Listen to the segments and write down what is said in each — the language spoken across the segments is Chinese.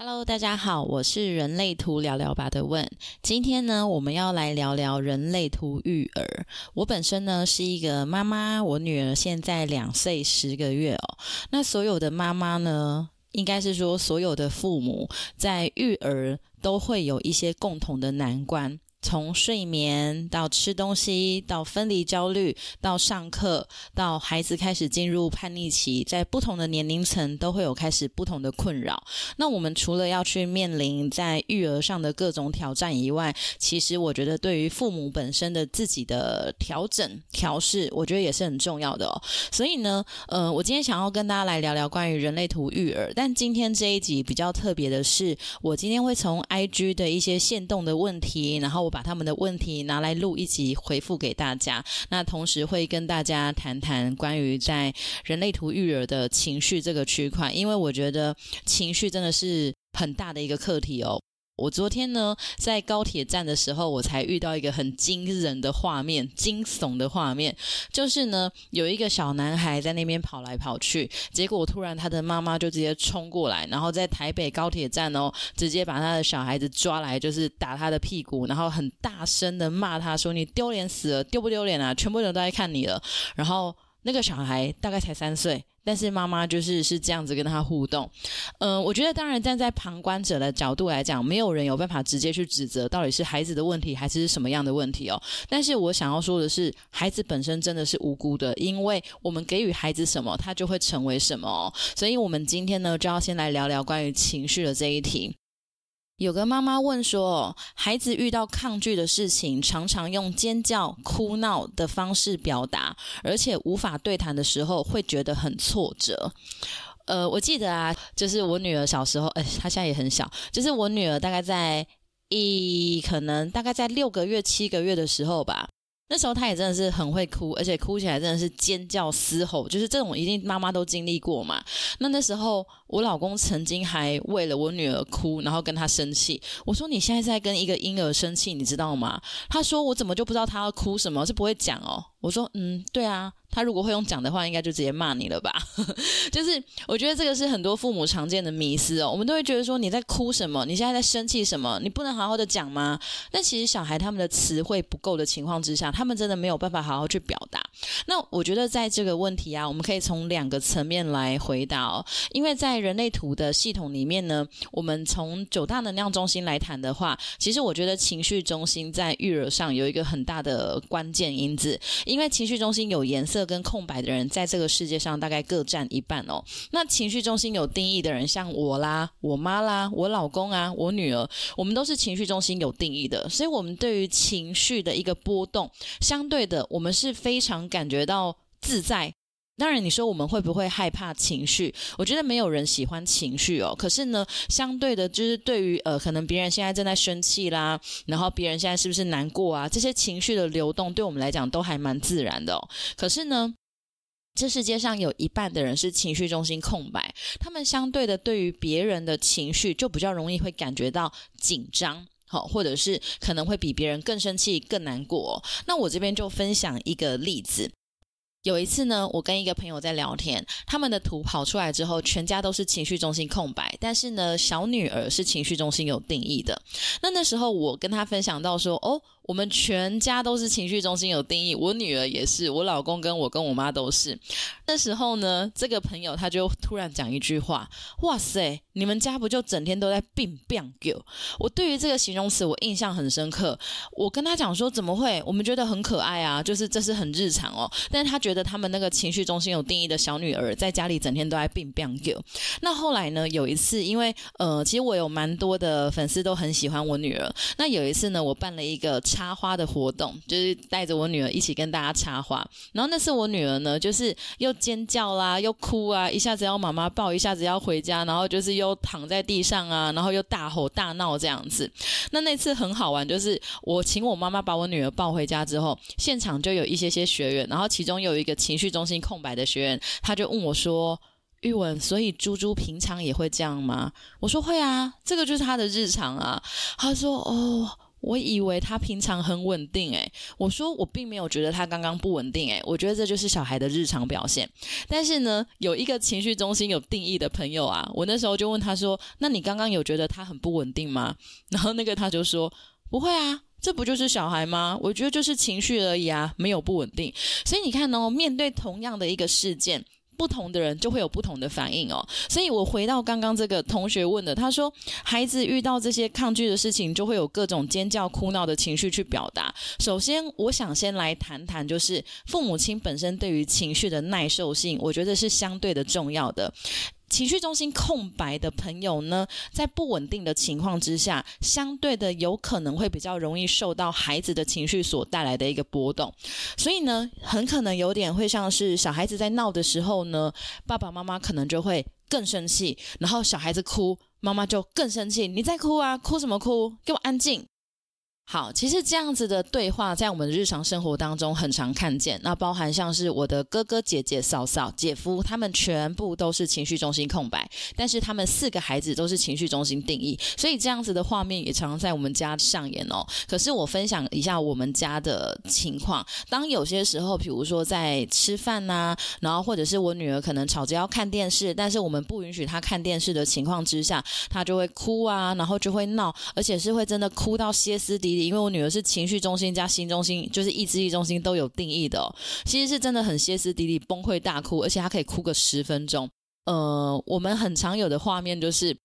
Hello，大家好，我是人类图聊聊吧的问。今天呢，我们要来聊聊人类图育儿。我本身呢是一个妈妈，我女儿现在两岁十个月哦。那所有的妈妈呢，应该是说所有的父母在育儿都会有一些共同的难关。从睡眠到吃东西，到分离焦虑，到上课，到孩子开始进入叛逆期，在不同的年龄层都会有开始不同的困扰。那我们除了要去面临在育儿上的各种挑战以外，其实我觉得对于父母本身的自己的调整调试，我觉得也是很重要的哦。所以呢，呃，我今天想要跟大家来聊聊关于人类图育儿，但今天这一集比较特别的是，我今天会从 IG 的一些限动的问题，然后。把他们的问题拿来录一集回复给大家，那同时会跟大家谈谈关于在人类图育儿的情绪这个区块，因为我觉得情绪真的是很大的一个课题哦。我昨天呢，在高铁站的时候，我才遇到一个很惊人的画面，惊悚的画面，就是呢，有一个小男孩在那边跑来跑去，结果突然他的妈妈就直接冲过来，然后在台北高铁站哦，直接把他的小孩子抓来，就是打他的屁股，然后很大声的骂他说：“你丢脸死了，丢不丢脸啊？全部人都在看你了。”然后。那个小孩大概才三岁，但是妈妈就是是这样子跟他互动。嗯，我觉得当然站在旁观者的角度来讲，没有人有办法直接去指责到底是孩子的问题还是什么样的问题哦。但是我想要说的是，孩子本身真的是无辜的，因为我们给予孩子什么，他就会成为什么。所以，我们今天呢，就要先来聊聊关于情绪的这一题。有个妈妈问说：“孩子遇到抗拒的事情，常常用尖叫、哭闹的方式表达，而且无法对谈的时候，会觉得很挫折。”呃，我记得啊，就是我女儿小时候，哎，她现在也很小，就是我女儿大概在一可能大概在六个月、七个月的时候吧。那时候他也真的是很会哭，而且哭起来真的是尖叫嘶吼，就是这种一定妈妈都经历过嘛。那那时候我老公曾经还为了我女儿哭，然后跟她生气。我说你现在在跟一个婴儿生气，你知道吗？他说我怎么就不知道他要哭什么，是不会讲哦。我说嗯，对啊。他如果会用讲的话，应该就直接骂你了吧？就是我觉得这个是很多父母常见的迷思哦。我们都会觉得说你在哭什么？你现在在生气什么？你不能好好的讲吗？但其实小孩他们的词汇不够的情况之下，他们真的没有办法好好去表达。那我觉得在这个问题啊，我们可以从两个层面来回答哦。因为在人类图的系统里面呢，我们从九大能量中心来谈的话，其实我觉得情绪中心在育儿上有一个很大的关键因子，因为情绪中心有颜色。跟空白的人在这个世界上大概各占一半哦。那情绪中心有定义的人，像我啦、我妈啦、我老公啊、我女儿，我们都是情绪中心有定义的。所以，我们对于情绪的一个波动，相对的，我们是非常感觉到自在。当然，你说我们会不会害怕情绪？我觉得没有人喜欢情绪哦。可是呢，相对的，就是对于呃，可能别人现在正在生气啦，然后别人现在是不是难过啊？这些情绪的流动，对我们来讲都还蛮自然的。哦。可是呢，这世界上有一半的人是情绪中心空白，他们相对的对于别人的情绪就比较容易会感觉到紧张，好，或者是可能会比别人更生气、更难过。哦那我这边就分享一个例子。有一次呢，我跟一个朋友在聊天，他们的图跑出来之后，全家都是情绪中心空白，但是呢，小女儿是情绪中心有定义的。那那时候我跟他分享到说，哦。我们全家都是情绪中心有定义，我女儿也是，我老公跟我跟我妈都是。那时候呢，这个朋友他就突然讲一句话：“哇塞，你们家不就整天都在病病狗？”我对于这个形容词我印象很深刻。我跟他讲说：“怎么会？我们觉得很可爱啊，就是这是很日常哦。”但是他觉得他们那个情绪中心有定义的小女儿在家里整天都在病病狗。那后来呢，有一次，因为呃，其实我有蛮多的粉丝都很喜欢我女儿。那有一次呢，我办了一个。插花的活动就是带着我女儿一起跟大家插花，然后那次我女儿呢，就是又尖叫啦，又哭啊，一下子要妈妈抱，一下子要回家，然后就是又躺在地上啊，然后又大吼大闹这样子。那那次很好玩，就是我请我妈妈把我女儿抱回家之后，现场就有一些些学员，然后其中有一个情绪中心空白的学员，他就问我说：“玉文，所以猪猪平常也会这样吗？”我说：“会啊，这个就是他的日常啊。”他说：“哦。”我以为他平常很稳定，诶，我说我并没有觉得他刚刚不稳定，诶，我觉得这就是小孩的日常表现。但是呢，有一个情绪中心有定义的朋友啊，我那时候就问他说：“那你刚刚有觉得他很不稳定吗？”然后那个他就说：“不会啊，这不就是小孩吗？我觉得就是情绪而已啊，没有不稳定。”所以你看哦，面对同样的一个事件。不同的人就会有不同的反应哦，所以我回到刚刚这个同学问的，他说孩子遇到这些抗拒的事情，就会有各种尖叫、哭闹的情绪去表达。首先，我想先来谈谈，就是父母亲本身对于情绪的耐受性，我觉得是相对的重要的。情绪中心空白的朋友呢，在不稳定的情况之下，相对的有可能会比较容易受到孩子的情绪所带来的一个波动，所以呢，很可能有点会像是小孩子在闹的时候呢，爸爸妈妈可能就会更生气，然后小孩子哭，妈妈就更生气，你在哭啊，哭什么哭？给我安静。好，其实这样子的对话在我们日常生活当中很常看见。那包含像是我的哥哥姐姐、嫂嫂、姐夫，他们全部都是情绪中心空白，但是他们四个孩子都是情绪中心定义，所以这样子的画面也常常在我们家上演哦。可是我分享一下我们家的情况，当有些时候，比如说在吃饭呐，然后或者是我女儿可能吵着要看电视，但是我们不允许她看电视的情况之下，她就会哭啊，然后就会闹，而且是会真的哭到歇斯底因为我女儿是情绪中心加心中心，就是意志力中心都有定义的，其实是真的很歇斯底里、崩溃大哭，而且她可以哭个十分钟。呃，我们很常有的画面就是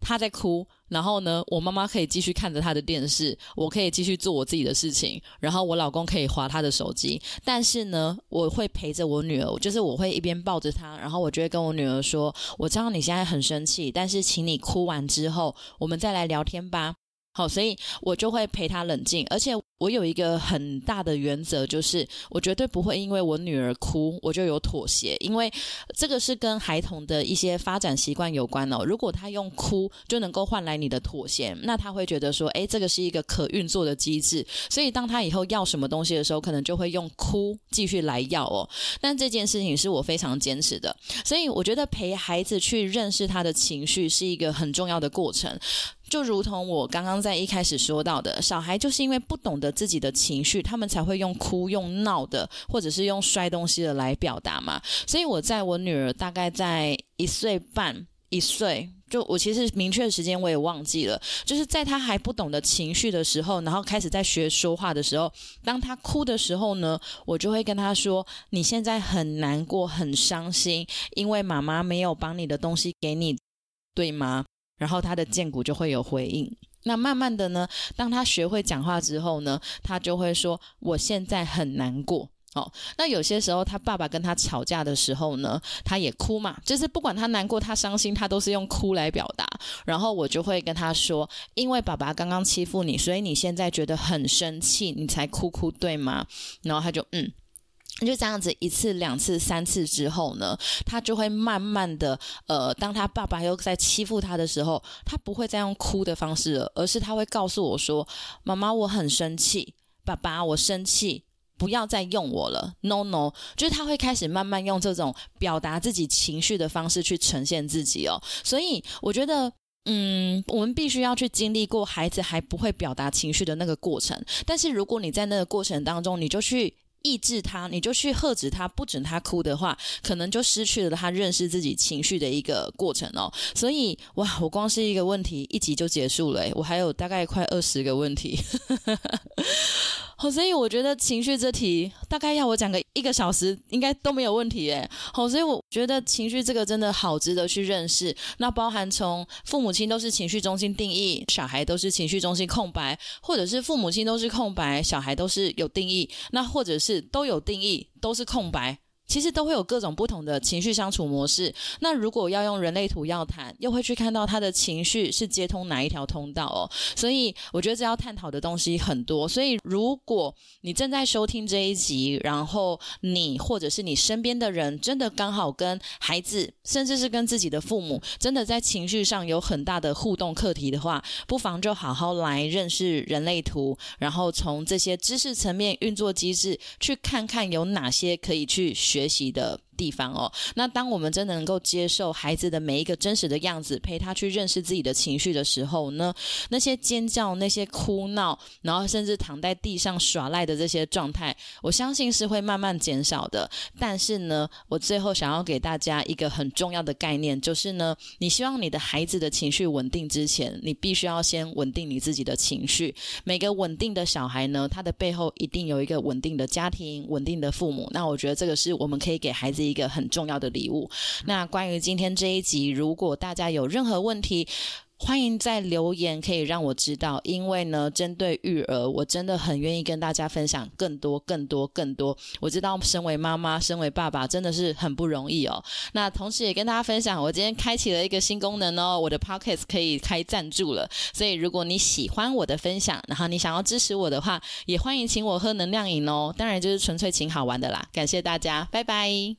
她在哭，然后呢，我妈妈可以继续看着她的电视，我可以继续做我自己的事情，然后我老公可以划他的手机，但是呢，我会陪着我女儿，就是我会一边抱着她，然后我就会跟我女儿说：“我知道你现在很生气，但是请你哭完之后，我们再来聊天吧。”好，所以我就会陪他冷静，而且我有一个很大的原则，就是我绝对不会因为我女儿哭，我就有妥协，因为这个是跟孩童的一些发展习惯有关哦。如果他用哭就能够换来你的妥协，那他会觉得说，诶，这个是一个可运作的机制，所以当他以后要什么东西的时候，可能就会用哭继续来要哦。但这件事情是我非常坚持的，所以我觉得陪孩子去认识他的情绪是一个很重要的过程。就如同我刚刚在一开始说到的，小孩就是因为不懂得自己的情绪，他们才会用哭、用闹的，或者是用摔东西的来表达嘛。所以我在我女儿大概在一岁半、一岁，就我其实明确的时间我也忘记了，就是在她还不懂得情绪的时候，然后开始在学说话的时候，当她哭的时候呢，我就会跟她说：“你现在很难过、很伤心，因为妈妈没有把你的东西给你，对吗？”然后他的剑骨就会有回应。那慢慢的呢，当他学会讲话之后呢，他就会说：“我现在很难过。”哦，那有些时候他爸爸跟他吵架的时候呢，他也哭嘛，就是不管他难过、他伤心，他都是用哭来表达。然后我就会跟他说：“因为爸爸刚刚欺负你，所以你现在觉得很生气，你才哭哭，对吗？”然后他就嗯。就这样子一次、两次、三次之后呢，他就会慢慢的，呃，当他爸爸又在欺负他的时候，他不会再用哭的方式了，而是他会告诉我说：“妈妈，我很生气，爸爸，我生气，不要再用我了。”No No，就是他会开始慢慢用这种表达自己情绪的方式去呈现自己哦。所以我觉得，嗯，我们必须要去经历过孩子还不会表达情绪的那个过程。但是如果你在那个过程当中，你就去。抑制他，你就去喝止他，不准他哭的话，可能就失去了他认识自己情绪的一个过程哦。所以，哇，我光是一个问题一集就结束了，我还有大概快二十个问题。好，所以我觉得情绪这题大概要我讲个一个小时，应该都没有问题诶。好，所以我觉得情绪这个真的好值得去认识。那包含从父母亲都是情绪中心定义，小孩都是情绪中心空白，或者是父母亲都是空白，小孩都是有定义，那或者是都有定义，都是空白。其实都会有各种不同的情绪相处模式。那如果要用人类图要谈，又会去看到他的情绪是接通哪一条通道哦。所以我觉得这要探讨的东西很多。所以如果你正在收听这一集，然后你或者是你身边的人真的刚好跟孩子，甚至是跟自己的父母，真的在情绪上有很大的互动课题的话，不妨就好好来认识人类图，然后从这些知识层面运作机制，去看看有哪些可以去学。学习的地方哦。那当我们真的能够接受孩子的每一个真实的样子，陪他去认识自己的情绪的时候呢，那些尖叫、那些哭闹，然后甚至躺在地上耍赖的这些状态，我相信是会慢慢减少的。但是呢，我最后想要给大家一个很重要的概念，就是呢，你希望你的孩子的情绪稳定之前，你必须要先稳定你自己的情绪。每个稳定的小孩呢，他的背后一定有一个稳定的家庭、稳定的父母。那我觉得这个是我们可以给孩子一个很重要的礼物。那关于今天这一集，如果大家有任何问题，欢迎在留言可以让我知道，因为呢，针对育儿，我真的很愿意跟大家分享更多、更多、更多。我知道，身为妈妈、身为爸爸，真的是很不容易哦。那同时也跟大家分享，我今天开启了一个新功能哦，我的 Podcast 可以开赞助了。所以，如果你喜欢我的分享，然后你想要支持我的话，也欢迎请我喝能量饮哦。当然，就是纯粹请好玩的啦。感谢大家，拜拜。